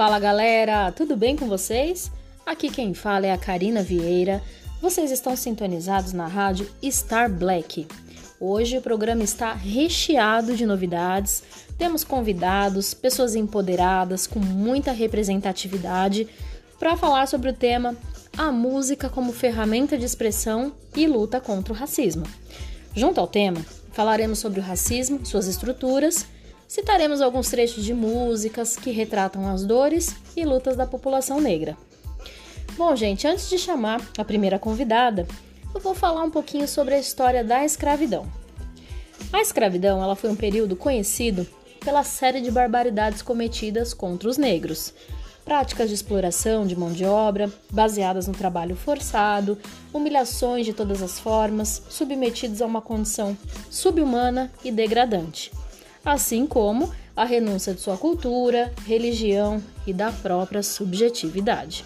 Fala galera, tudo bem com vocês? Aqui quem fala é a Karina Vieira. Vocês estão sintonizados na rádio Star Black. Hoje o programa está recheado de novidades. Temos convidados, pessoas empoderadas com muita representatividade para falar sobre o tema A música como ferramenta de expressão e luta contra o racismo. Junto ao tema, falaremos sobre o racismo, suas estruturas citaremos alguns trechos de músicas que retratam as dores e lutas da população negra. Bom, gente, antes de chamar a primeira convidada, eu vou falar um pouquinho sobre a história da escravidão. A escravidão ela foi um período conhecido pela série de barbaridades cometidas contra os negros. Práticas de exploração de mão de obra, baseadas no trabalho forçado, humilhações de todas as formas, submetidos a uma condição subhumana e degradante assim como a renúncia de sua cultura, religião e da própria subjetividade.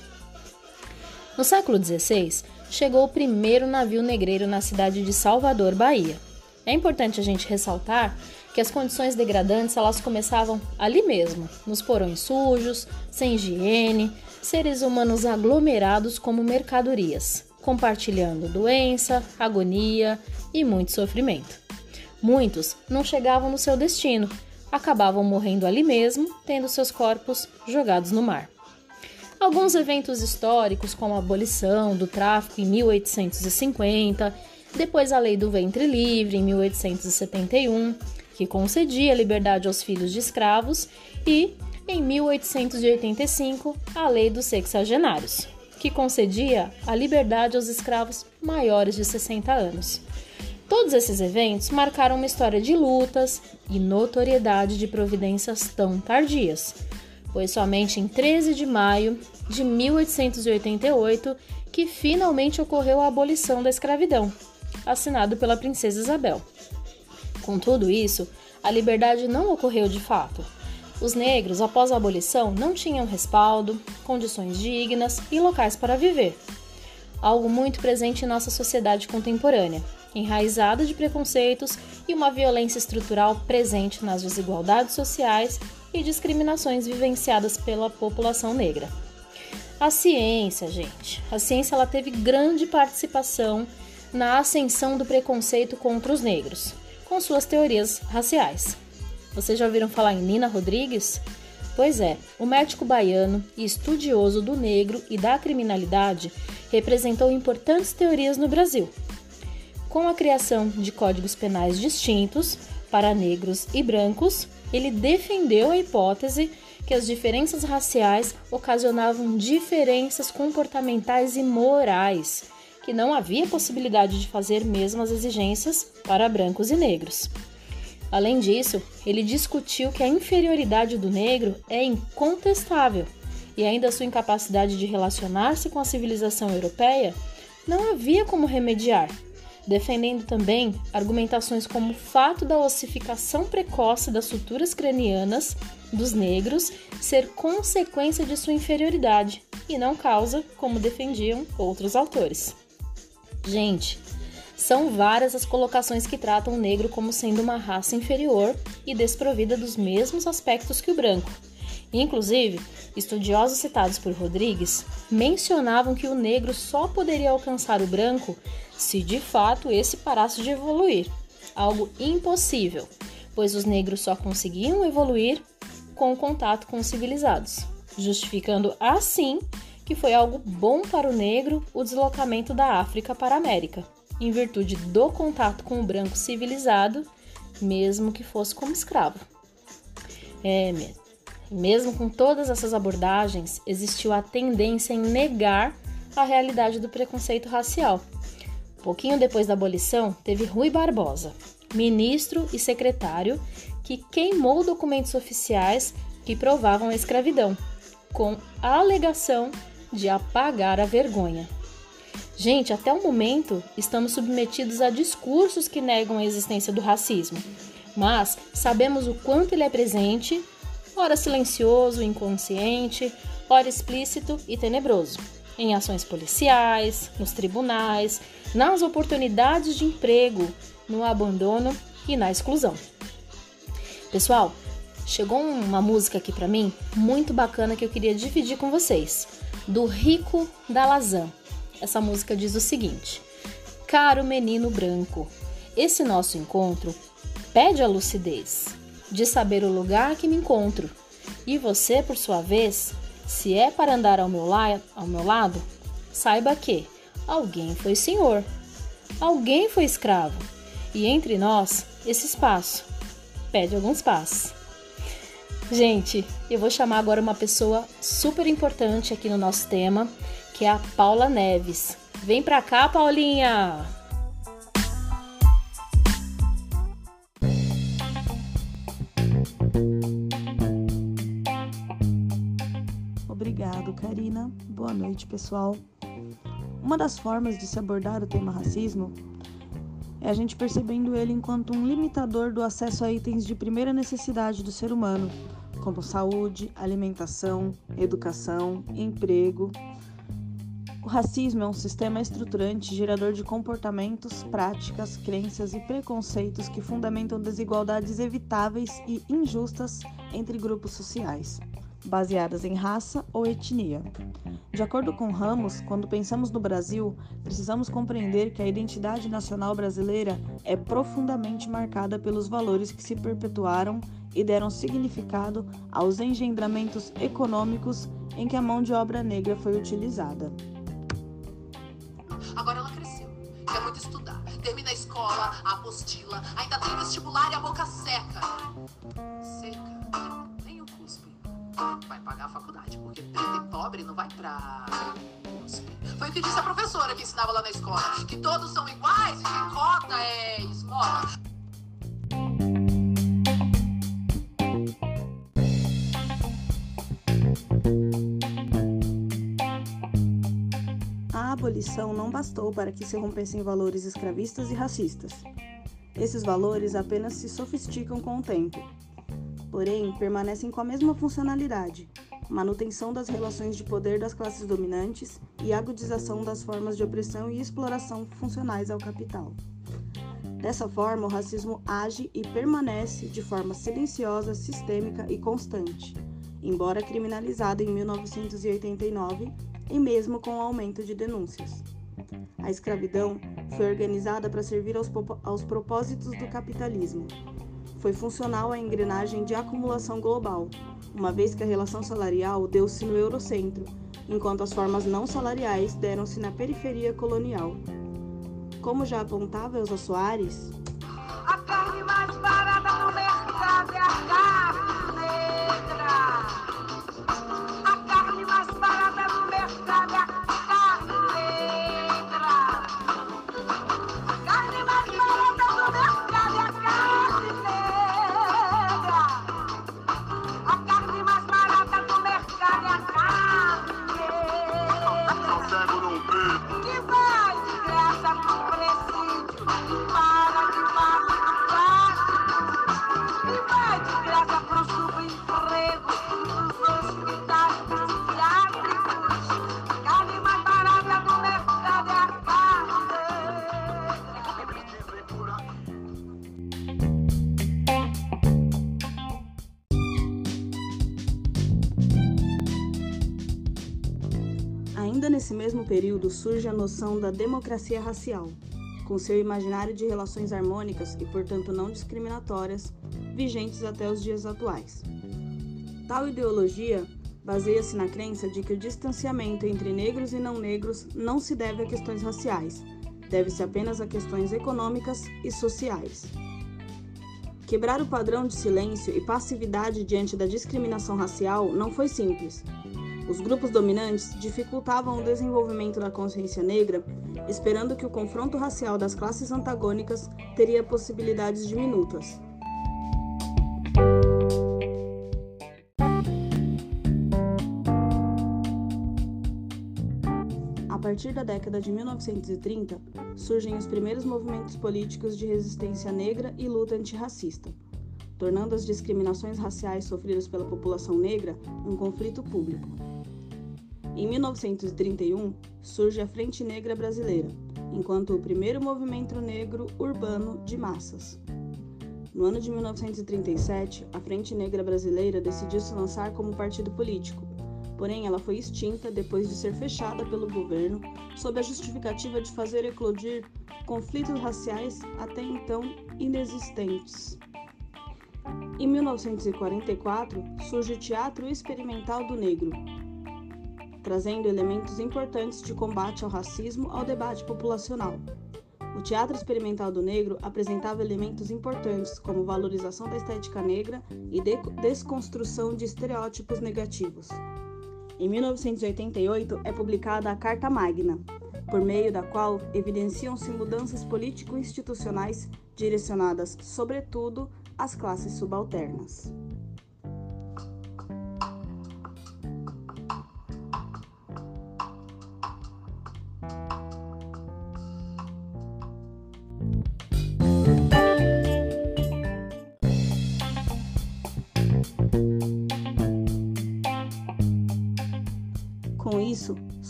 No século XVI, chegou o primeiro navio negreiro na cidade de Salvador, Bahia. É importante a gente ressaltar que as condições degradantes elas começavam ali mesmo, nos porões sujos, sem higiene, seres humanos aglomerados como mercadorias, compartilhando doença, agonia e muito sofrimento. Muitos não chegavam no seu destino, acabavam morrendo ali mesmo, tendo seus corpos jogados no mar. Alguns eventos históricos, como a abolição do tráfico em 1850, depois a Lei do Ventre Livre em 1871, que concedia liberdade aos filhos de escravos, e, em 1885, a Lei dos Sexagenários, que concedia a liberdade aos escravos maiores de 60 anos. Todos esses eventos marcaram uma história de lutas e notoriedade de providências tão tardias, pois somente em 13 de maio de 1888 que finalmente ocorreu a abolição da escravidão, assinado pela princesa Isabel. Com tudo isso, a liberdade não ocorreu de fato. Os negros, após a abolição, não tinham respaldo, condições dignas e locais para viver. Algo muito presente em nossa sociedade contemporânea, enraizada de preconceitos e uma violência estrutural presente nas desigualdades sociais e discriminações vivenciadas pela população negra. A ciência, gente, a ciência ela teve grande participação na ascensão do preconceito contra os negros, com suas teorias raciais. Vocês já ouviram falar em Nina Rodrigues? Pois é, o médico baiano e estudioso do negro e da criminalidade representou importantes teorias no Brasil, com a criação de códigos penais distintos para negros e brancos, ele defendeu a hipótese que as diferenças raciais ocasionavam diferenças comportamentais e morais, que não havia possibilidade de fazer mesmas exigências para brancos e negros. Além disso, ele discutiu que a inferioridade do negro é incontestável e ainda sua incapacidade de relacionar-se com a civilização europeia não havia como remediar, defendendo também argumentações como o fato da ossificação precoce das suturas cranianas dos negros ser consequência de sua inferioridade e não causa, como defendiam outros autores. Gente, são várias as colocações que tratam o negro como sendo uma raça inferior e desprovida dos mesmos aspectos que o branco. Inclusive, estudiosos citados por Rodrigues mencionavam que o negro só poderia alcançar o branco se de fato esse parasse de evoluir, algo impossível, pois os negros só conseguiam evoluir com o contato com os civilizados, justificando assim que foi algo bom para o negro o deslocamento da África para a América, em virtude do contato com o branco civilizado, mesmo que fosse como escravo. É mesmo. Mesmo com todas essas abordagens, existiu a tendência em negar a realidade do preconceito racial, Pouquinho depois da abolição, teve Rui Barbosa, ministro e secretário, que queimou documentos oficiais que provavam a escravidão, com a alegação de apagar a vergonha. Gente, até o momento estamos submetidos a discursos que negam a existência do racismo, mas sabemos o quanto ele é presente, ora silencioso, inconsciente, ora explícito e tenebroso em ações policiais, nos tribunais, nas oportunidades de emprego, no abandono e na exclusão. Pessoal, chegou uma música aqui para mim muito bacana que eu queria dividir com vocês, do Rico da Lazan. Essa música diz o seguinte: Caro menino branco, esse nosso encontro pede a lucidez de saber o lugar que me encontro. E você, por sua vez, se é para andar ao meu, la ao meu lado, saiba que alguém foi senhor, alguém foi escravo, e entre nós, esse espaço pede alguns passos. Gente, eu vou chamar agora uma pessoa super importante aqui no nosso tema, que é a Paula Neves. Vem pra cá, Paulinha! Obrigado, Karina. Boa noite, pessoal. Uma das formas de se abordar o tema racismo é a gente percebendo ele enquanto um limitador do acesso a itens de primeira necessidade do ser humano, como saúde, alimentação, educação, emprego. O racismo é um sistema estruturante gerador de comportamentos, práticas, crenças e preconceitos que fundamentam desigualdades evitáveis e injustas entre grupos sociais baseadas em raça ou etnia. De acordo com Ramos, quando pensamos no Brasil, precisamos compreender que a identidade nacional brasileira é profundamente marcada pelos valores que se perpetuaram e deram significado aos engendramentos econômicos em que a mão de obra negra foi utilizada. Agora ela cresceu, quer muito estudar, termina a escola, a apostila, ainda tem vestibular e a boca seca. Seca vai pagar a faculdade, porque preto e pobre não vai pra Foi o que disse a professora que ensinava lá na escola, que todos são iguais e que cota é esmola. A abolição não bastou para que se rompessem valores escravistas e racistas. Esses valores apenas se sofisticam com o tempo porém permanecem com a mesma funcionalidade: manutenção das relações de poder das classes dominantes e agudização das formas de opressão e exploração funcionais ao capital. Dessa forma, o racismo age e permanece de forma silenciosa, sistêmica e constante, embora criminalizado em 1989 e mesmo com o aumento de denúncias. A escravidão foi organizada para servir aos, aos propósitos do capitalismo, foi funcional à engrenagem de acumulação global, uma vez que a relação salarial deu-se no eurocentro, enquanto as formas não salariais deram-se na periferia colonial. Como já apontava Elza Soares, a carne mais barata no mercado é a carne. Nesse mesmo período surge a noção da democracia racial, com seu imaginário de relações harmônicas e, portanto, não discriminatórias, vigentes até os dias atuais. Tal ideologia baseia-se na crença de que o distanciamento entre negros e não negros não se deve a questões raciais, deve-se apenas a questões econômicas e sociais. Quebrar o padrão de silêncio e passividade diante da discriminação racial não foi simples, os grupos dominantes dificultavam o desenvolvimento da consciência negra, esperando que o confronto racial das classes antagônicas teria possibilidades diminutas. A partir da década de 1930, surgem os primeiros movimentos políticos de resistência negra e luta antirracista, tornando as discriminações raciais sofridas pela população negra um conflito público. Em 1931, surge a Frente Negra Brasileira, enquanto o primeiro movimento negro urbano de massas. No ano de 1937, a Frente Negra Brasileira decidiu se lançar como partido político, porém ela foi extinta depois de ser fechada pelo governo sob a justificativa de fazer eclodir conflitos raciais até então inexistentes. Em 1944, surge o Teatro Experimental do Negro, trazendo elementos importantes de combate ao racismo ao debate populacional. O Teatro Experimental do Negro apresentava elementos importantes como valorização da estética negra e de desconstrução de estereótipos negativos. Em 1988 é publicada a Carta Magna, por meio da qual evidenciam-se mudanças político-institucionais direcionadas, sobretudo, às classes subalternas.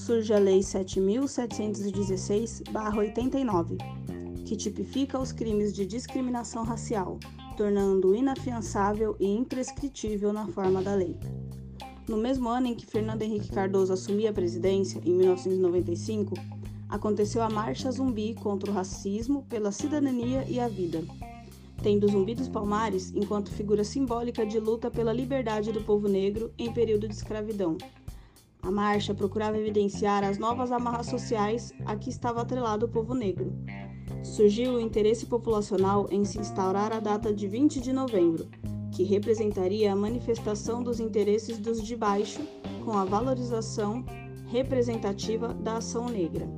Surge a Lei 7.716-89, que tipifica os crimes de discriminação racial, tornando inafiançável e imprescritível na forma da lei. No mesmo ano em que Fernando Henrique Cardoso assumia a presidência, em 1995, aconteceu a Marcha Zumbi contra o racismo, pela cidadania e a vida, tendo Zumbi dos Palmares enquanto figura simbólica de luta pela liberdade do povo negro em período de escravidão, a marcha procurava evidenciar as novas amarras sociais a que estava atrelado o povo negro. Surgiu o interesse populacional em se instaurar a data de 20 de novembro, que representaria a manifestação dos interesses dos de baixo com a valorização representativa da ação negra.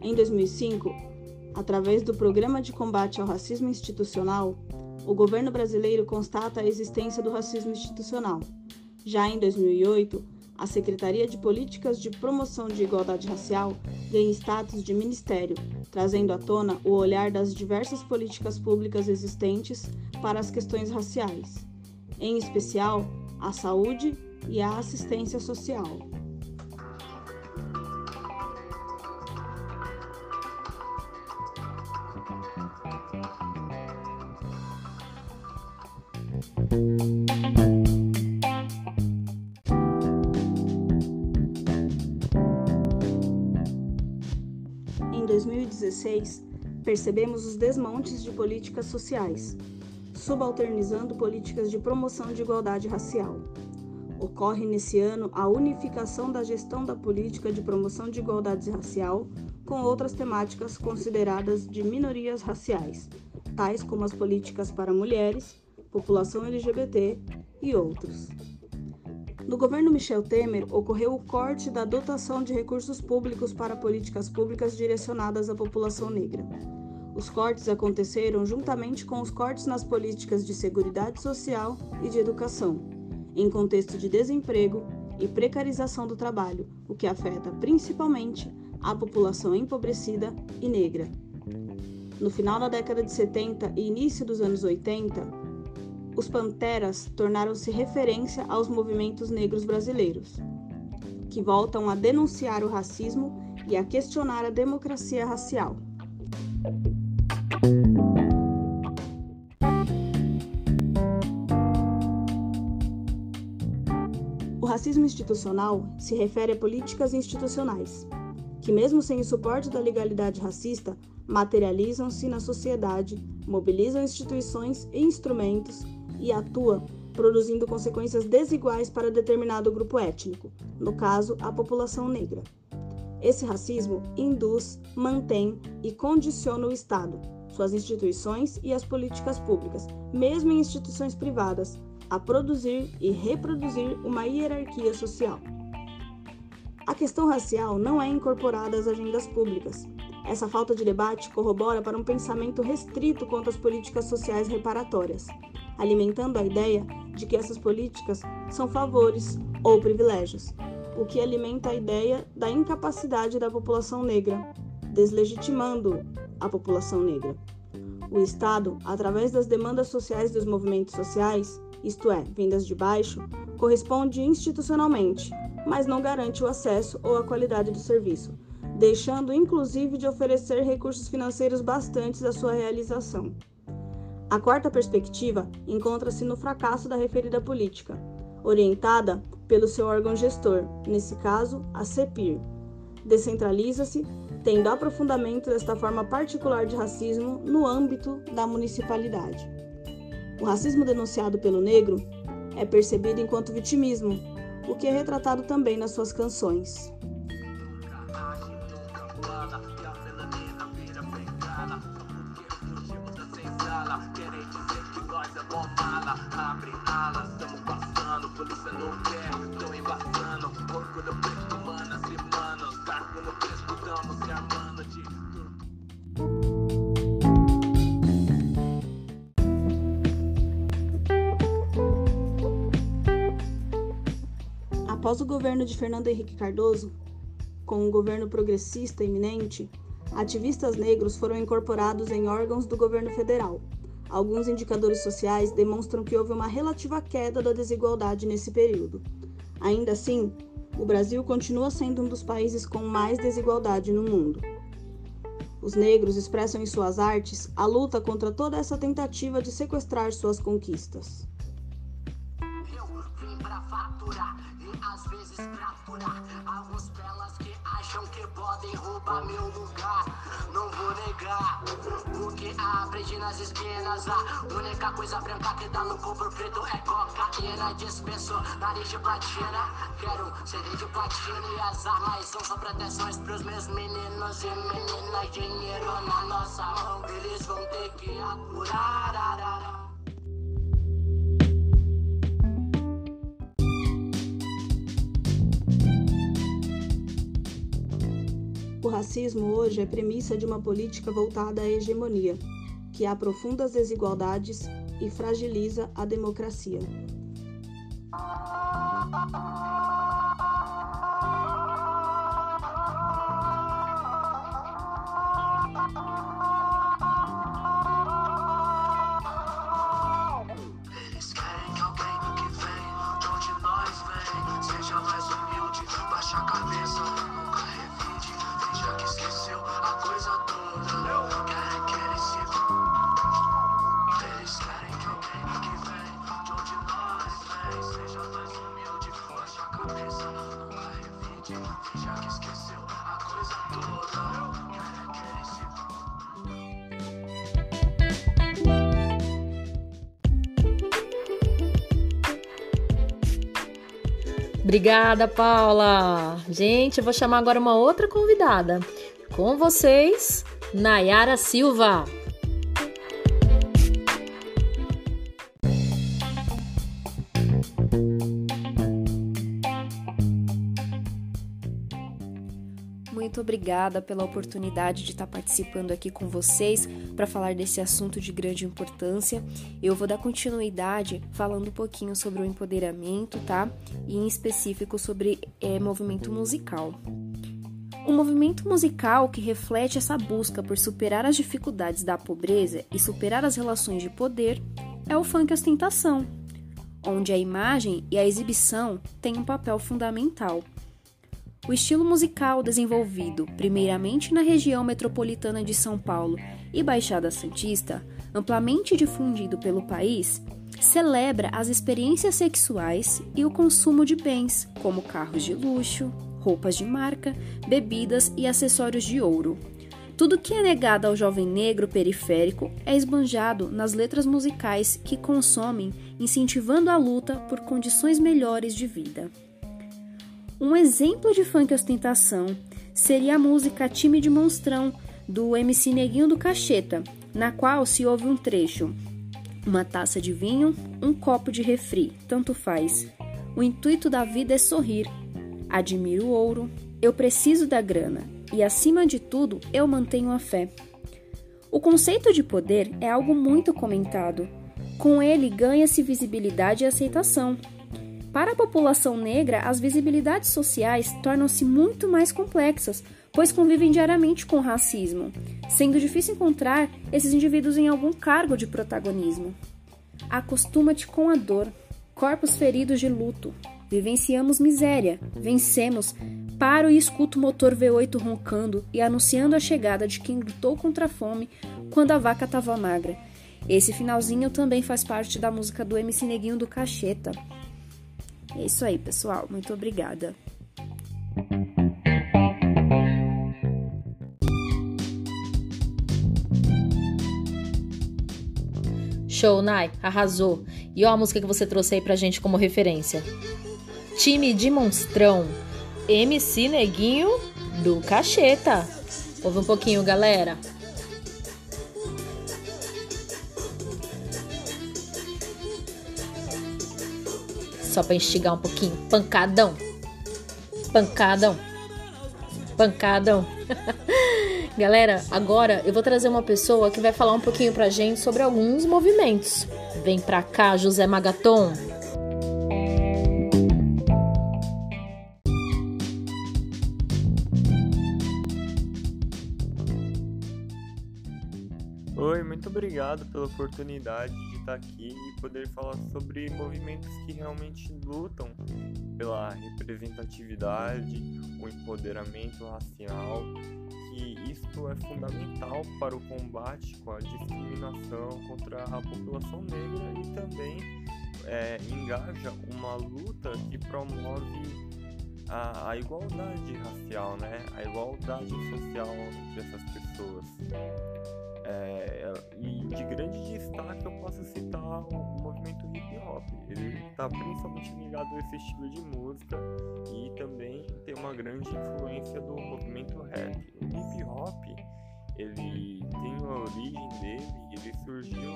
Em 2005, através do Programa de Combate ao Racismo Institucional, o governo brasileiro constata a existência do racismo institucional. Já em 2008, a Secretaria de Políticas de Promoção de Igualdade Racial ganha status de ministério, trazendo à tona o olhar das diversas políticas públicas existentes para as questões raciais, em especial a saúde e a assistência social. Em 2016, percebemos os desmontes de políticas sociais, subalternizando políticas de promoção de igualdade racial. Ocorre nesse ano a unificação da gestão da política de promoção de igualdade racial com outras temáticas consideradas de minorias raciais, tais como as políticas para mulheres, população LGBT e outros. No governo Michel Temer, ocorreu o corte da dotação de recursos públicos para políticas públicas direcionadas à população negra. Os cortes aconteceram juntamente com os cortes nas políticas de seguridade social e de educação, em contexto de desemprego e precarização do trabalho, o que afeta principalmente a população empobrecida e negra. No final da década de 70 e início dos anos 80, os Panteras tornaram-se referência aos movimentos negros brasileiros, que voltam a denunciar o racismo e a questionar a democracia racial. O racismo institucional se refere a políticas institucionais, que, mesmo sem o suporte da legalidade racista, materializam-se na sociedade, mobilizam instituições e instrumentos e atua produzindo consequências desiguais para determinado grupo étnico, no caso, a população negra. Esse racismo induz, mantém e condiciona o Estado, suas instituições e as políticas públicas, mesmo em instituições privadas, a produzir e reproduzir uma hierarquia social. A questão racial não é incorporada às agendas públicas. Essa falta de debate corrobora para um pensamento restrito quanto às políticas sociais reparatórias alimentando a ideia de que essas políticas são favores ou privilégios, o que alimenta a ideia da incapacidade da população negra, deslegitimando a população negra. O Estado, através das demandas sociais dos movimentos sociais, isto é, vindas de baixo, corresponde institucionalmente, mas não garante o acesso ou a qualidade do serviço, deixando inclusive de oferecer recursos financeiros bastantes à sua realização. A quarta perspectiva encontra-se no fracasso da referida política, orientada pelo seu órgão gestor, nesse caso, a CEPIR. Descentraliza-se, tendo aprofundamento desta forma particular de racismo no âmbito da municipalidade. O racismo denunciado pelo negro é percebido enquanto vitimismo, o que é retratado também nas suas canções. Polícia não quer, estão embaçando, preto, cargo no se de. Após o governo de Fernando Henrique Cardoso, com um governo progressista iminente, ativistas negros foram incorporados em órgãos do governo federal, Alguns indicadores sociais demonstram que houve uma relativa queda da desigualdade nesse período. Ainda assim, o Brasil continua sendo um dos países com mais desigualdade no mundo. Os negros expressam em suas artes a luta contra toda essa tentativa de sequestrar suas conquistas. Eu vim pra faturar e às vezes pra acham que podem roubar meu lugar. Não vou negar o que aprendi nas esquinas. A única coisa branca que dá no corpo preto é cocaína. Dispenso nariz de platina. Quero CD de platina e as armas são só proteções pros meus meninos e meninas. Dinheiro na nossa mão, eles vão ter que apurar. O racismo hoje é premissa de uma política voltada à hegemonia, que aprofunda as desigualdades e fragiliza a democracia. Obrigada, Paula. Gente, eu vou chamar agora uma outra convidada. Com vocês, Nayara Silva. Obrigada pela oportunidade de estar participando aqui com vocês para falar desse assunto de grande importância. Eu vou dar continuidade falando um pouquinho sobre o empoderamento, tá? E em específico sobre é, movimento musical. O movimento musical que reflete essa busca por superar as dificuldades da pobreza e superar as relações de poder é o funk ostentação, onde a imagem e a exibição têm um papel fundamental o estilo musical desenvolvido primeiramente na região metropolitana de São Paulo e Baixada Santista, amplamente difundido pelo país, celebra as experiências sexuais e o consumo de bens, como carros de luxo, roupas de marca, bebidas e acessórios de ouro. Tudo que é negado ao jovem negro periférico é esbanjado nas letras musicais que consomem, incentivando a luta por condições melhores de vida. Um exemplo de funk ostentação seria a música Time de Monstrão, do MC Neguinho do Cacheta, na qual se ouve um trecho: Uma taça de vinho, um copo de refri, tanto faz. O intuito da vida é sorrir. Admiro o ouro, eu preciso da grana e, acima de tudo, eu mantenho a fé. O conceito de poder é algo muito comentado. Com ele ganha-se visibilidade e aceitação. Para a população negra, as visibilidades sociais tornam-se muito mais complexas, pois convivem diariamente com racismo, sendo difícil encontrar esses indivíduos em algum cargo de protagonismo. Acostuma-te com a dor, corpos feridos de luto. Vivenciamos miséria, vencemos. Paro e escuto o motor V8 roncando e anunciando a chegada de quem lutou contra a fome quando a vaca estava magra. Esse finalzinho também faz parte da música do MC Neguinho do Cacheta. É isso aí, pessoal. Muito obrigada. Show, Nai, arrasou. E ó a música que você trouxe aí pra gente como referência. Time de Monstrão, MC Neguinho do Cacheta. Ouve um pouquinho, galera. Só pra instigar um pouquinho. Pancadão. Pancadão. Pancadão. Galera, agora eu vou trazer uma pessoa que vai falar um pouquinho pra gente sobre alguns movimentos. Vem pra cá, José Magaton. Obrigado pela oportunidade de estar aqui e poder falar sobre movimentos que realmente lutam pela representatividade, o empoderamento racial, que isto é fundamental para o combate com a discriminação contra a população negra e também é, engaja uma luta que promove a, a, igualdade racial, né? A igualdade social dessas pessoas. É, e de grande destaque eu posso citar o, movimento hip hop. Ele está principalmente ligado a esse estilo de música e também tem uma grande influência do movimento rap. O hip hop ele tem a origem dele, ele surgiu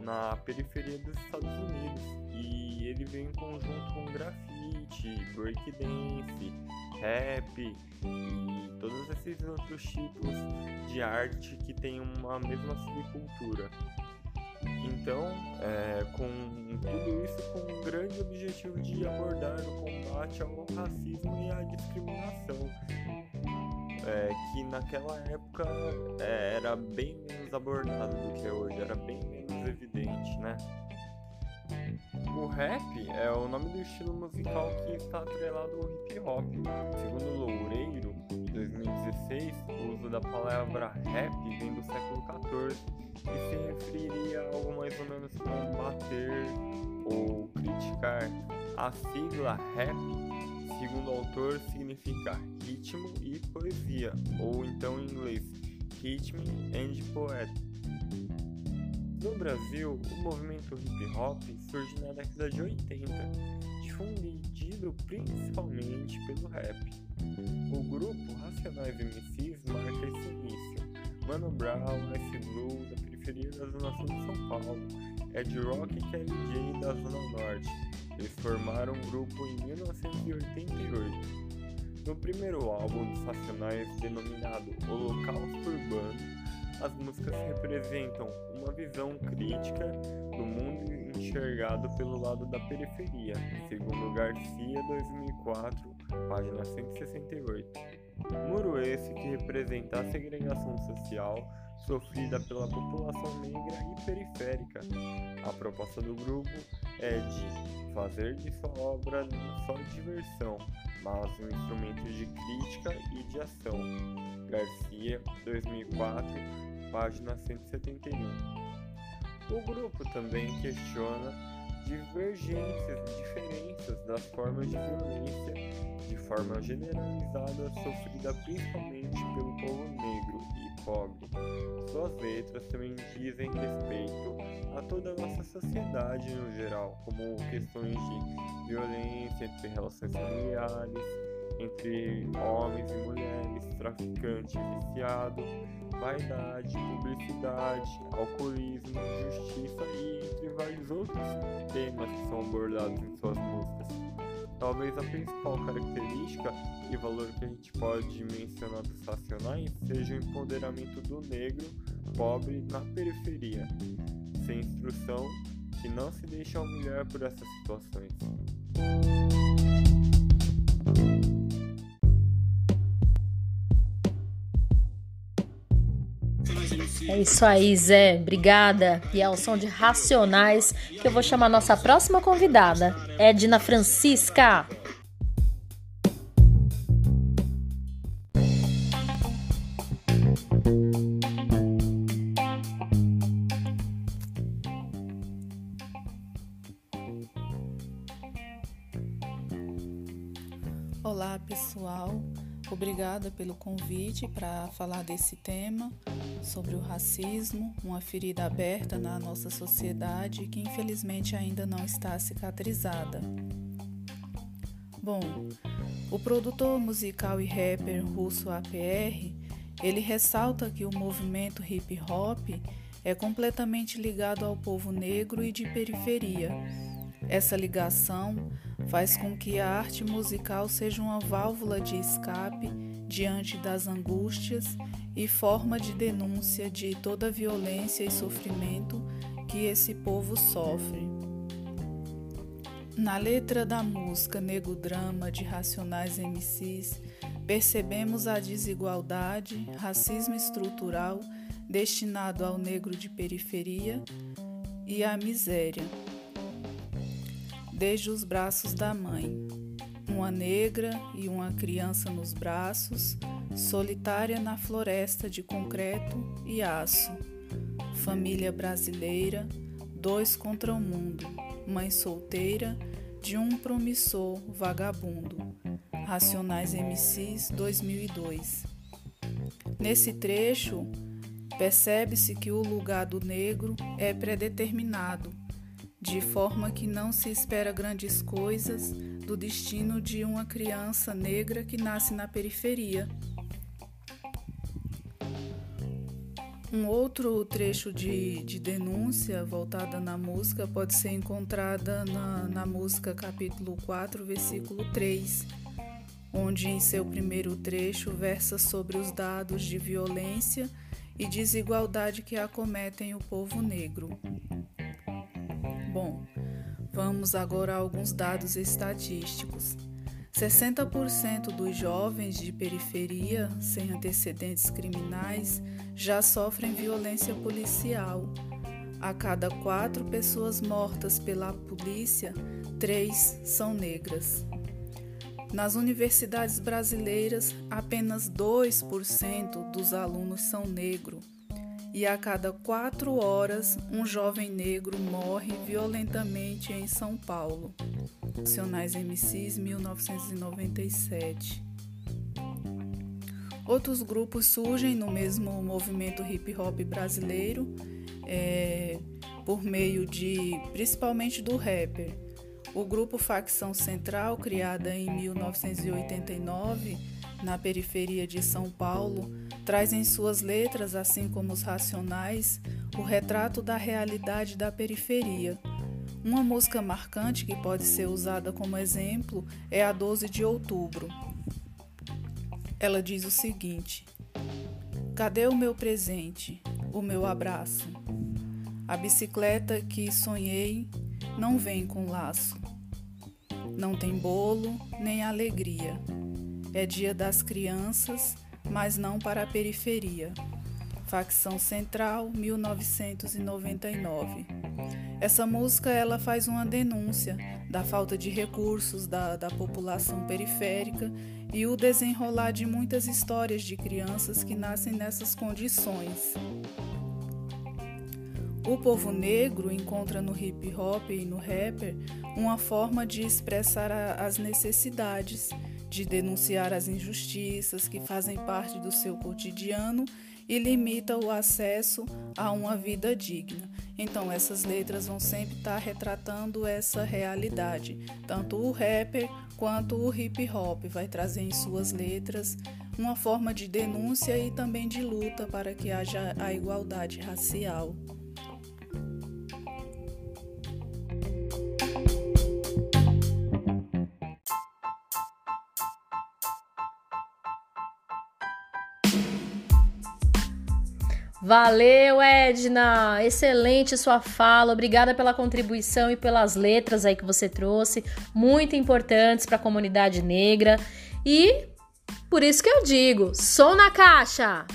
na periferia dos Estados Unidos e ele veio em conjunto com grafite, breakdance, rap e todos esses outros tipos de arte que tem uma mesma subcultura. Então, é, com tudo isso com um grande objetivo de abordar o combate ao racismo e à discriminação, é, que naquela época é, era bem menos abordado do que hoje, era bem menos evidente, né? O rap é o nome do estilo musical que está atrelado ao hip hop. Segundo Loureiro, em 2016, o uso da palavra rap vem do século XIV e se referiria a algo mais ou menos como bater ou criticar. A sigla rap, segundo o autor, significa ritmo e poesia, ou então em inglês, Rhythm and Poetry. No Brasil, o movimento hip hop surge na década de 80, difundido principalmente pelo rap. O grupo Racionais MCs marca esse início. Mano Brown, Ice Blue, da periferia da Zona Sul de São Paulo, Ed Rock e Kelly J da Zona Norte. Eles formaram um grupo em 1988. No primeiro álbum dos Racionais, denominado Holocausto Urbano, as músicas representam uma visão crítica do mundo enxergado pelo lado da periferia, segundo Garcia 2004, página 168. Muro esse que representa a segregação social sofrida pela população negra e periférica. A proposta do grupo é de fazer de sua obra não só diversão, mas um instrumento de crítica e de ação. Garcia, 2004, página 171. O grupo também questiona divergências e diferenças das formas de violência de forma generalizada sofrida principalmente pelo povo negro e pobre. Suas letras também dizem respeito a toda a nossa sociedade no geral, como questões de violência entre relações familiares, entre homens e mulheres, traficante viciado, vaidade, publicidade, alcoolismo, justiça e entre vários outros temas que são abordados em suas músicas. Talvez a principal característica e valor que a gente pode mencionar dos Racionais seja o empoderamento do negro pobre na periferia, sem instrução, que não se deixa humilhar por essas situações. É isso aí, Zé. Obrigada. E é o som de Racionais que eu vou chamar nossa próxima convidada, Edna Francisca. Obrigada pelo convite para falar desse tema sobre o racismo, uma ferida aberta na nossa sociedade que infelizmente ainda não está cicatrizada. Bom, o produtor musical e rapper russo APR, ele ressalta que o movimento hip hop é completamente ligado ao povo negro e de periferia. Essa ligação faz com que a arte musical seja uma válvula de escape diante das angústias e forma de denúncia de toda a violência e sofrimento que esse povo sofre. Na letra da música Nego Drama de Racionais MCs, percebemos a desigualdade, racismo estrutural destinado ao negro de periferia e à miséria. Desde os braços da mãe, uma negra e uma criança nos braços, solitária na floresta de concreto e aço. Família brasileira, dois contra o mundo, mãe solteira de um promissor vagabundo. Racionais MCs 2002. Nesse trecho, percebe-se que o lugar do negro é predeterminado, de forma que não se espera grandes coisas do destino de uma criança negra que nasce na periferia. Um outro trecho de, de denúncia voltada na música pode ser encontrada na, na música capítulo 4, versículo 3, onde em seu primeiro trecho versa sobre os dados de violência e desigualdade que acometem o povo negro. Bom, vamos agora a alguns dados estatísticos. 60% dos jovens de periferia sem antecedentes criminais já sofrem violência policial. A cada quatro pessoas mortas pela polícia, três são negras. Nas universidades brasileiras, apenas 2% dos alunos são negros e a cada quatro horas um jovem negro morre violentamente em São Paulo. Nacionais MCs 1997. Outros grupos surgem no mesmo movimento hip hop brasileiro é, por meio de principalmente do rapper o grupo Facção Central, criada em 1989 na periferia de São Paulo, traz em suas letras, assim como os Racionais, o retrato da realidade da periferia. Uma música marcante que pode ser usada como exemplo é a 12 de outubro. Ela diz o seguinte: Cadê o meu presente, o meu abraço? A bicicleta que sonhei não vem com laço. Não tem bolo nem alegria. É dia das crianças, mas não para a periferia. Facção Central, 1999. Essa música ela faz uma denúncia da falta de recursos da, da população periférica e o desenrolar de muitas histórias de crianças que nascem nessas condições. O povo negro encontra no hip hop e no rapper uma forma de expressar as necessidades, de denunciar as injustiças que fazem parte do seu cotidiano e limita o acesso a uma vida digna. Então, essas letras vão sempre estar retratando essa realidade. Tanto o rapper quanto o hip hop vai trazer em suas letras uma forma de denúncia e também de luta para que haja a igualdade racial. Valeu, Edna! Excelente sua fala. Obrigada pela contribuição e pelas letras aí que você trouxe, muito importantes para a comunidade negra. E por isso que eu digo, som na caixa.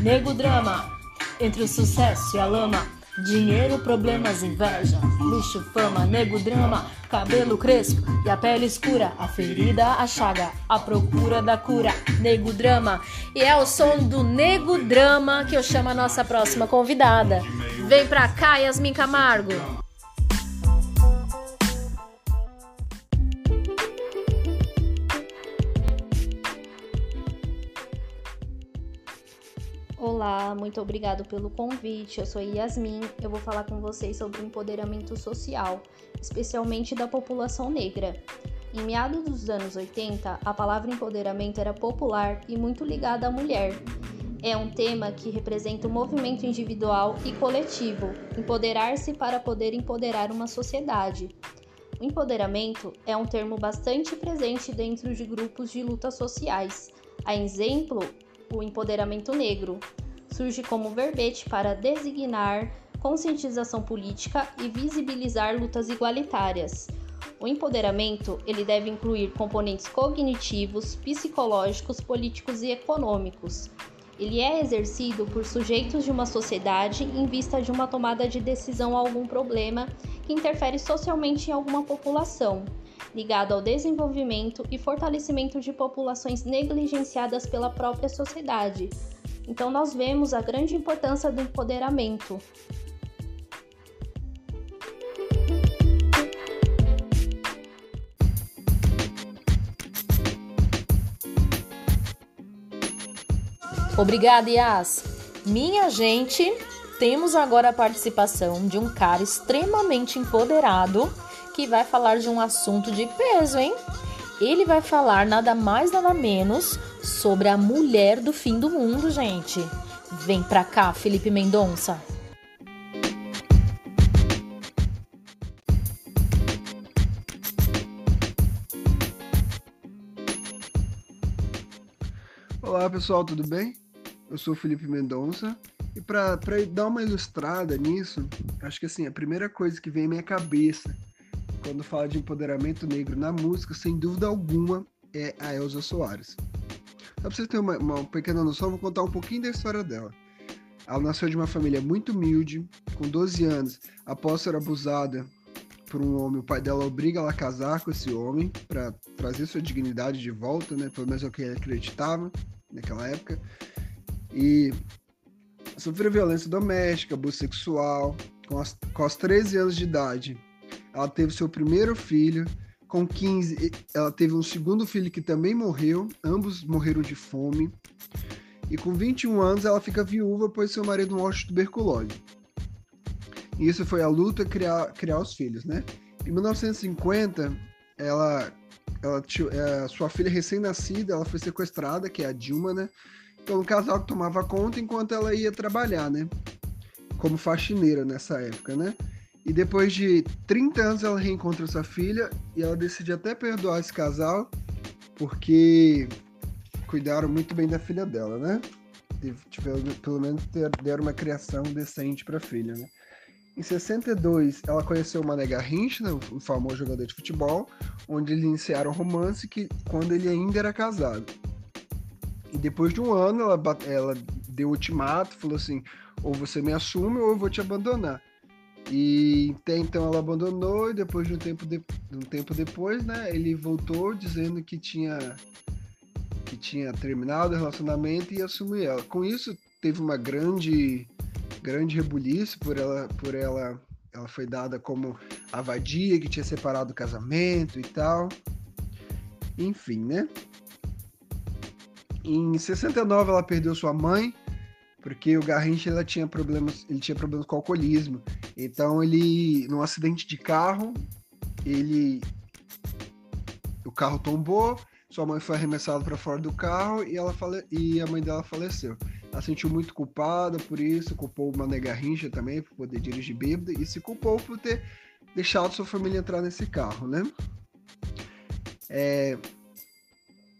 Nego drama entre o sucesso e a lama Dinheiro, problemas, inveja, luxo, fama, nego, drama, cabelo crespo e a pele escura, a ferida, a chaga, a procura da cura, nego drama. E é o som do nego drama que eu chamo a nossa próxima convidada. Vem pra cá, Yasmin Camargo. Olá, muito obrigado pelo convite. Eu sou Yasmin. Eu vou falar com vocês sobre o empoderamento social, especialmente da população negra. Em meados dos anos 80, a palavra empoderamento era popular e muito ligada à mulher. É um tema que representa o um movimento individual e coletivo, empoderar-se para poder empoderar uma sociedade. O empoderamento é um termo bastante presente dentro de grupos de lutas sociais. A exemplo, o empoderamento negro. Surge como verbete para designar conscientização política e visibilizar lutas igualitárias. O empoderamento ele deve incluir componentes cognitivos, psicológicos, políticos e econômicos. Ele é exercido por sujeitos de uma sociedade em vista de uma tomada de decisão a algum problema que interfere socialmente em alguma população, ligado ao desenvolvimento e fortalecimento de populações negligenciadas pela própria sociedade. Então, nós vemos a grande importância do empoderamento. Obrigada, Yas. Minha gente, temos agora a participação de um cara extremamente empoderado que vai falar de um assunto de peso, hein? Ele vai falar nada mais nada menos sobre a mulher do fim do mundo, gente. Vem pra cá, Felipe Mendonça. Olá pessoal, tudo bem? Eu sou Felipe Mendonça e para dar uma ilustrada nisso, acho que assim, a primeira coisa que vem à minha cabeça quando fala de empoderamento negro na música, sem dúvida alguma, é a Elza Soares. Só pra vocês terem uma, uma pequena noção, vou contar um pouquinho da história dela. Ela nasceu de uma família muito humilde, com 12 anos, após ser abusada por um homem, o pai dela obriga ela a casar com esse homem para trazer sua dignidade de volta, né? Pelo menos é o que ele acreditava naquela época. E sofreu violência doméstica, abuso sexual. Com as, com as 13 anos de idade, ela teve seu primeiro filho. Com 15, ela teve um segundo filho que também morreu. Ambos morreram de fome. E com 21 anos, ela fica viúva, pois seu marido morre de tuberculose. E isso foi a luta criar, criar os filhos, né? Em 1950, ela, ela é, sua filha recém-nascida, ela foi sequestrada, que é a Dilma, né? Pelo casal que tomava conta enquanto ela ia trabalhar, né? Como faxineira nessa época, né? E depois de 30 anos ela reencontra sua filha e ela decide até perdoar esse casal porque cuidaram muito bem da filha dela, né? Tiveram, pelo menos deram uma criação decente para a filha, né? Em 62, ela conheceu o Mané Garrincha, né, o famoso jogador de futebol, onde eles iniciaram um romance que, quando ele ainda era casado. E depois de um ano, ela, ela deu ultimato, falou assim: ou você me assume ou eu vou te abandonar. E então ela abandonou e depois de um tempo, de, um tempo depois, né, ele voltou dizendo que tinha que tinha terminado o relacionamento e assumiu ela. Com isso teve uma grande grande rebuliço por ela por ela ela foi dada como a vadia que tinha separado o casamento e tal. Enfim, né? Em 69 ela perdeu sua mãe, porque o Garrincha ela tinha problemas, ele tinha problemas com alcoolismo. Então ele, num acidente de carro, ele o carro tombou, sua mãe foi arremessada para fora do carro e ela fale... e a mãe dela faleceu. Ela se sentiu muito culpada por isso, culpou o Mané Garrincha também por poder dirigir bêbada e se culpou por ter deixado sua família entrar nesse carro, né? É,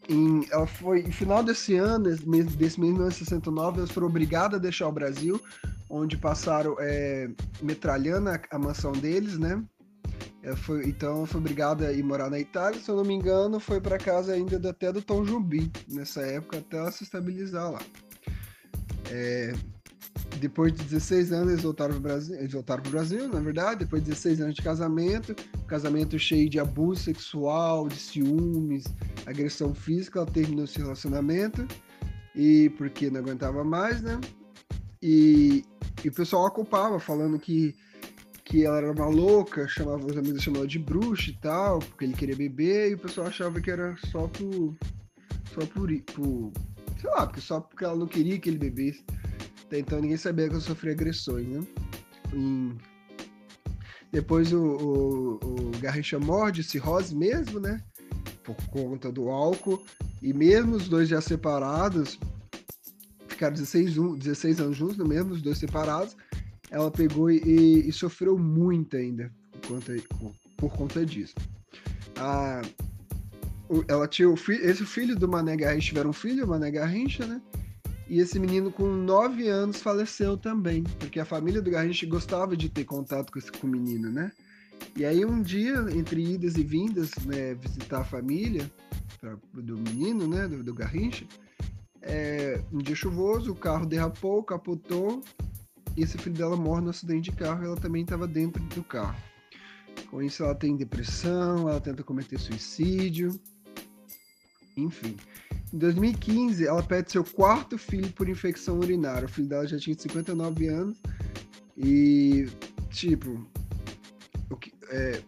em, ela foi, no final desse ano, desse mês, desse mês de 1969, elas foram obrigadas a deixar o Brasil, onde passaram é, metralhando a, a, mansão deles, né? Ela foi, então, foi obrigada a ir morar na Itália, se eu não me engano, foi para casa ainda até do Tom Jobim, nessa época, até ela se estabilizar lá. É, depois de 16 anos, eles voltaram para o Brasil, eles voltaram Brasil, na verdade, depois de 16 anos de casamento, casamento cheio de abuso sexual, de ciúmes, agressão física, ela terminou esse relacionamento, e porque não aguentava mais, né? E, e o pessoal a culpava, falando que, que ela era uma louca, chamava, os amigos chamavam de bruxa e tal, porque ele queria beber, e o pessoal achava que era só por. só por. por sei lá, porque só porque ela não queria que ele bebesse. Até então ninguém sabia que eu sofria agressões, né? E depois o, o, o Garrincha morre de cirrose mesmo, né? Por conta do álcool. E mesmo os dois já separados, ficaram 16, 16 anos juntos, né? mesmo os dois separados, ela pegou e, e sofreu muito ainda por conta, por conta disso. Ah, ela tinha o filho, esse filho do Mané Garrincha tiveram um filho, o Mané Garrincha, né? E esse menino, com 9 anos, faleceu também, porque a família do Garrincha gostava de ter contato com, esse, com o menino, né? E aí, um dia, entre idas e vindas, né, visitar a família pra, do menino, né, do, do Garrincha, é, um dia chuvoso, o carro derrapou, capotou, e esse filho dela morre no acidente de carro, ela também estava dentro do carro. Com isso, ela tem depressão, ela tenta cometer suicídio, enfim. Em 2015, ela perde seu quarto filho por infecção urinária. O filho dela já tinha 59 anos. E, tipo, o que, é,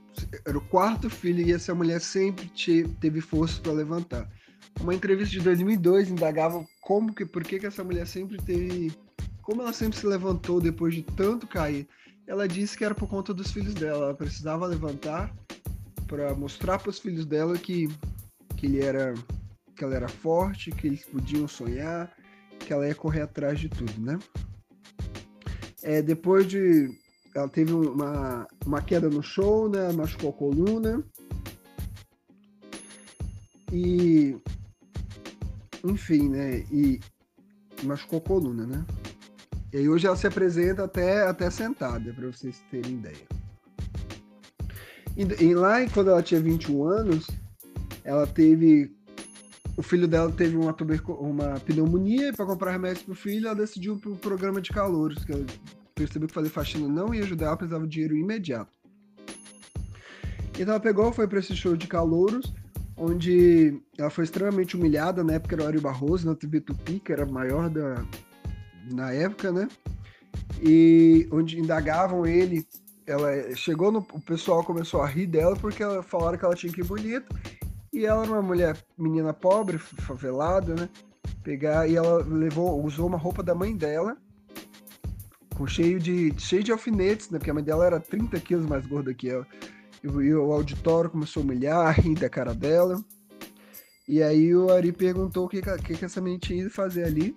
era o quarto filho e essa mulher sempre te, teve força para levantar. Uma entrevista de 2002 indagava como que, por que, que essa mulher sempre teve. Como ela sempre se levantou depois de tanto cair. Ela disse que era por conta dos filhos dela. Ela precisava levantar para mostrar para os filhos dela que, que ele era que ela era forte, que eles podiam sonhar, que ela ia correr atrás de tudo, né? É, depois de. Ela teve uma, uma queda no show, né? Machucou a coluna. E. Enfim, né? E machucou a coluna, né? E aí hoje ela se apresenta até, até sentada, para vocês terem ideia. E, e lá, quando ela tinha 21 anos, ela teve o filho dela teve uma, uma pneumonia e para comprar remédios pro filho, ela decidiu pro programa de calouros, que ela percebeu que fazer faxina não ia ajudar, ela precisava de dinheiro imediato. Então ela pegou, foi para esse show de calouros, onde ela foi extremamente humilhada, na época era o Ari Barroso, na TV Tupi, que era maior da, na época, né? E onde indagavam ele, ela chegou no, o pessoal começou a rir dela porque ela falaram que ela tinha que ir bonito e ela era uma mulher, menina pobre, favelada, né? Pegar e ela levou, usou uma roupa da mãe dela, com cheio de cheio de alfinetes, né? Porque a mãe dela era 30 quilos mais gorda que ela. E, e o auditório começou a humilhar, rir da cara dela. E aí o Ari perguntou o que, que, que essa menina tinha ido fazer ali.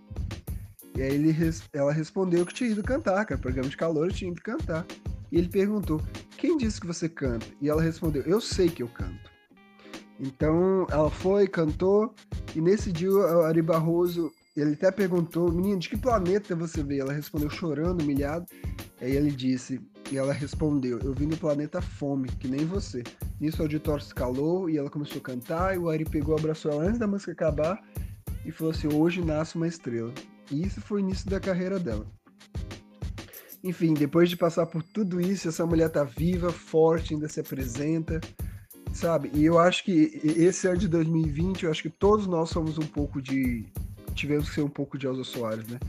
E aí ele, ela respondeu que tinha ido cantar, cara. Programa de calor tinha ido cantar. E ele perguntou: Quem disse que você canta? E ela respondeu: Eu sei que eu canto. Então ela foi, cantou, e nesse dia o Ari Barroso, ele até perguntou, menino, de que planeta você veio? Ela respondeu chorando, humilhado. Aí ele disse, e ela respondeu, eu vim do planeta Fome, que nem você. Nisso o auditório se calou e ela começou a cantar, e o Ari pegou, abraçou ela antes da música acabar e falou assim, hoje nasce uma estrela. E isso foi o início da carreira dela. Enfim, depois de passar por tudo isso, essa mulher tá viva, forte, ainda se apresenta, sabe? E eu acho que esse ano de 2020, eu acho que todos nós somos um pouco de. Tivemos que ser um pouco de Elza Soares, né?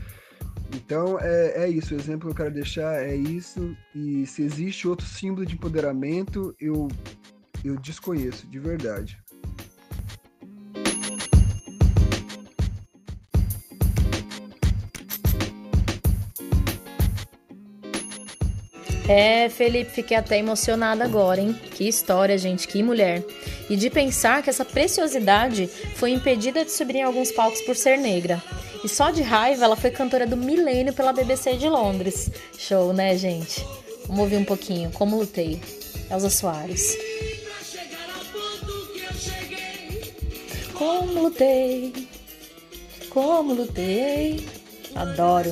Então é, é isso, o exemplo que eu quero deixar é isso. E se existe outro símbolo de empoderamento, eu, eu desconheço, de verdade. É, Felipe, fiquei até emocionada agora, hein? Que história, gente, que mulher. E de pensar que essa preciosidade foi impedida de subir em alguns palcos por ser negra. E só de raiva ela foi cantora do milênio pela BBC de Londres. Show, né, gente? Vamos ouvir um pouquinho. Como lutei. Elza Soares. Como lutei, como lutei. Adoro.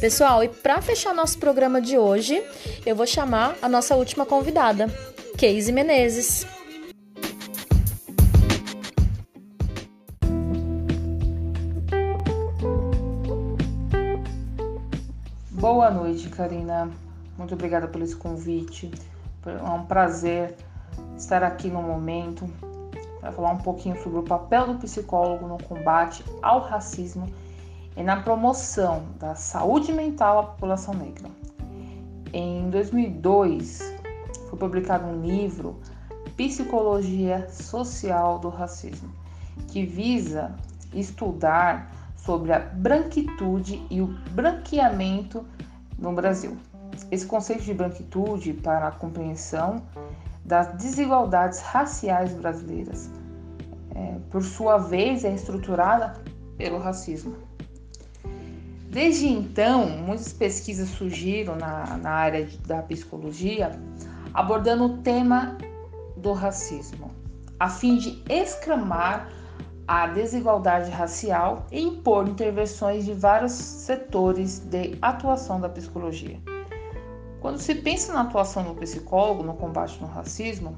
Pessoal, e para fechar nosso programa de hoje, eu vou chamar a nossa última convidada, Casey Menezes. Boa noite, Karina. Muito obrigada por esse convite. É um prazer estar aqui no momento para falar um pouquinho sobre o papel do psicólogo no combate ao racismo e na promoção da saúde mental à população negra. Em 2002, foi publicado um livro, Psicologia Social do Racismo, que visa estudar sobre a branquitude e o branqueamento no Brasil. Esse conceito de branquitude para a compreensão das desigualdades raciais brasileiras, é, por sua vez, é estruturada pelo racismo. Desde então, muitas pesquisas surgiram na, na área da psicologia abordando o tema do racismo, a fim de exclamar a desigualdade racial e impor intervenções de vários setores de atuação da psicologia. Quando se pensa na atuação do psicólogo no combate ao racismo,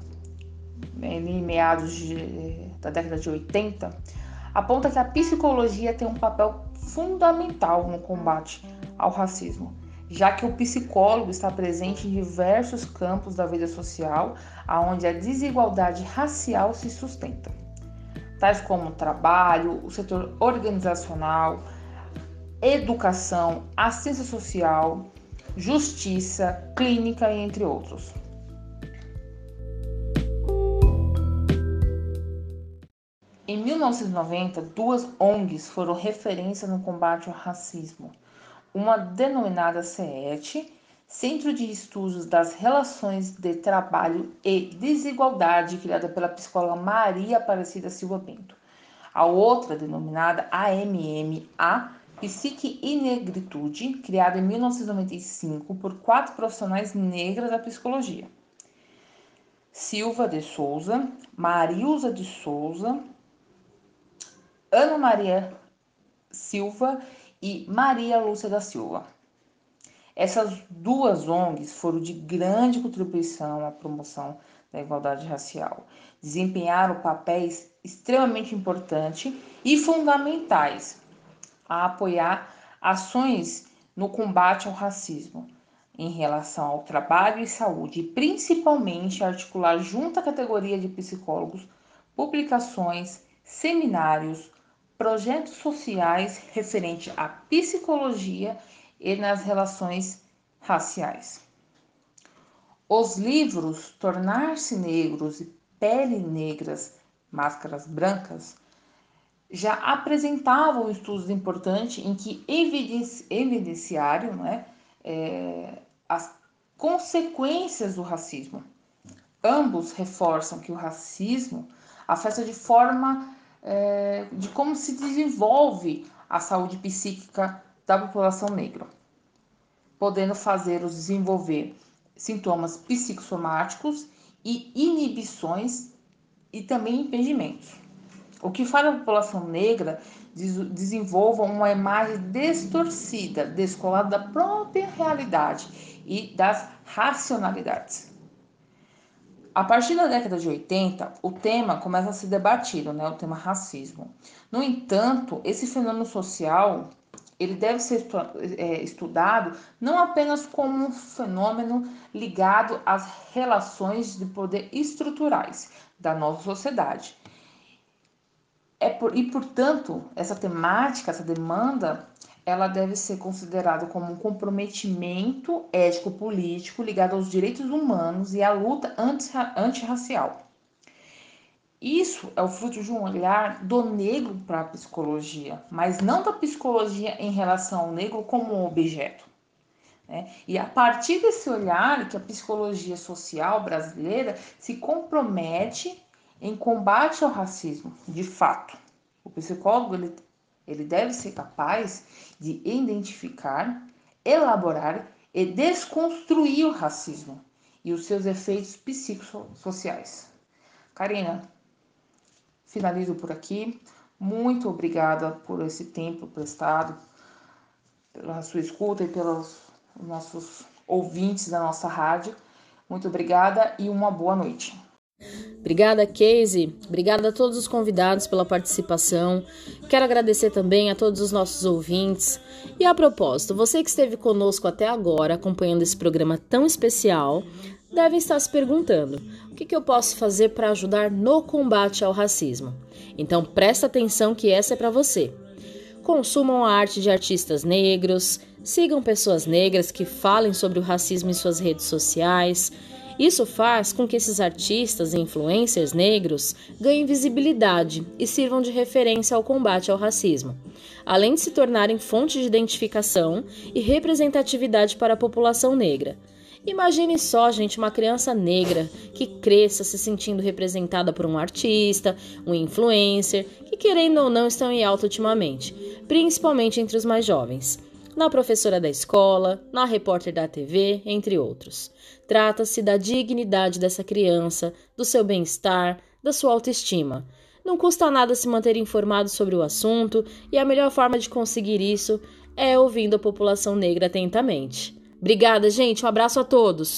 em meados de, da década de 80, aponta que a psicologia tem um papel fundamental no combate ao racismo, já que o psicólogo está presente em diversos campos da vida social, aonde a desigualdade racial se sustenta, tais como trabalho, o setor organizacional, educação, assistência social, justiça, clínica entre outros. Em 1990, duas ONGs foram referência no combate ao racismo. Uma denominada CET, Centro de Estudos das Relações de Trabalho e Desigualdade, criada pela psicóloga Maria Aparecida Silva Bento. A outra, denominada AMMA, Psique e Negritude, criada em 1995 por quatro profissionais negras da psicologia. Silva de Souza, Marilza de Souza, Ana Maria Silva e Maria Lúcia da Silva. Essas duas ONGs foram de grande contribuição à promoção da igualdade racial. Desempenharam papéis extremamente importantes e fundamentais a apoiar ações no combate ao racismo em relação ao trabalho e saúde, e principalmente articular junto à categoria de psicólogos publicações, seminários, projetos sociais referente à psicologia e nas relações raciais. Os livros Tornar-se Negros e Pele Negras, Máscaras Brancas já apresentavam estudos importantes em que evidenciaram né, é, as consequências do racismo. Ambos reforçam que o racismo afeta de forma é, de como se desenvolve a saúde psíquica da população negra, podendo fazê-los desenvolver sintomas psicossomáticos e inibições e também impedimentos o que faz a população negra desenvolva uma imagem distorcida, descolada da própria realidade e das racionalidades. A partir da década de 80, o tema começa a ser debatido, né, o tema racismo. No entanto, esse fenômeno social ele deve ser é, estudado não apenas como um fenômeno ligado às relações de poder estruturais da nossa sociedade, é por, e, portanto, essa temática, essa demanda, ela deve ser considerada como um comprometimento ético-político ligado aos direitos humanos e à luta antirracial. Isso é o fruto de um olhar do negro para a psicologia, mas não da psicologia em relação ao negro como um objeto. Né? E a partir desse olhar que a psicologia social brasileira se compromete em combate ao racismo, de fato. O psicólogo ele, ele deve ser capaz de identificar, elaborar e desconstruir o racismo e os seus efeitos psicossociais. Karina, finalizo por aqui. Muito obrigada por esse tempo prestado, pela sua escuta e pelos nossos ouvintes da nossa rádio. Muito obrigada e uma boa noite. Obrigada, Casey. Obrigada a todos os convidados pela participação. Quero agradecer também a todos os nossos ouvintes. E a propósito, você que esteve conosco até agora, acompanhando esse programa tão especial, deve estar se perguntando: o que, que eu posso fazer para ajudar no combate ao racismo? Então presta atenção que essa é para você. Consumam a arte de artistas negros, sigam pessoas negras que falem sobre o racismo em suas redes sociais. Isso faz com que esses artistas e influencers negros ganhem visibilidade e sirvam de referência ao combate ao racismo, além de se tornarem fonte de identificação e representatividade para a população negra. Imagine só, gente, uma criança negra que cresça se sentindo representada por um artista, um influencer, que querendo ou não estão em alta ultimamente, principalmente entre os mais jovens. Na professora da escola, na repórter da TV, entre outros. Trata-se da dignidade dessa criança, do seu bem-estar, da sua autoestima. Não custa nada se manter informado sobre o assunto e a melhor forma de conseguir isso é ouvindo a população negra atentamente. Obrigada, gente. Um abraço a todos.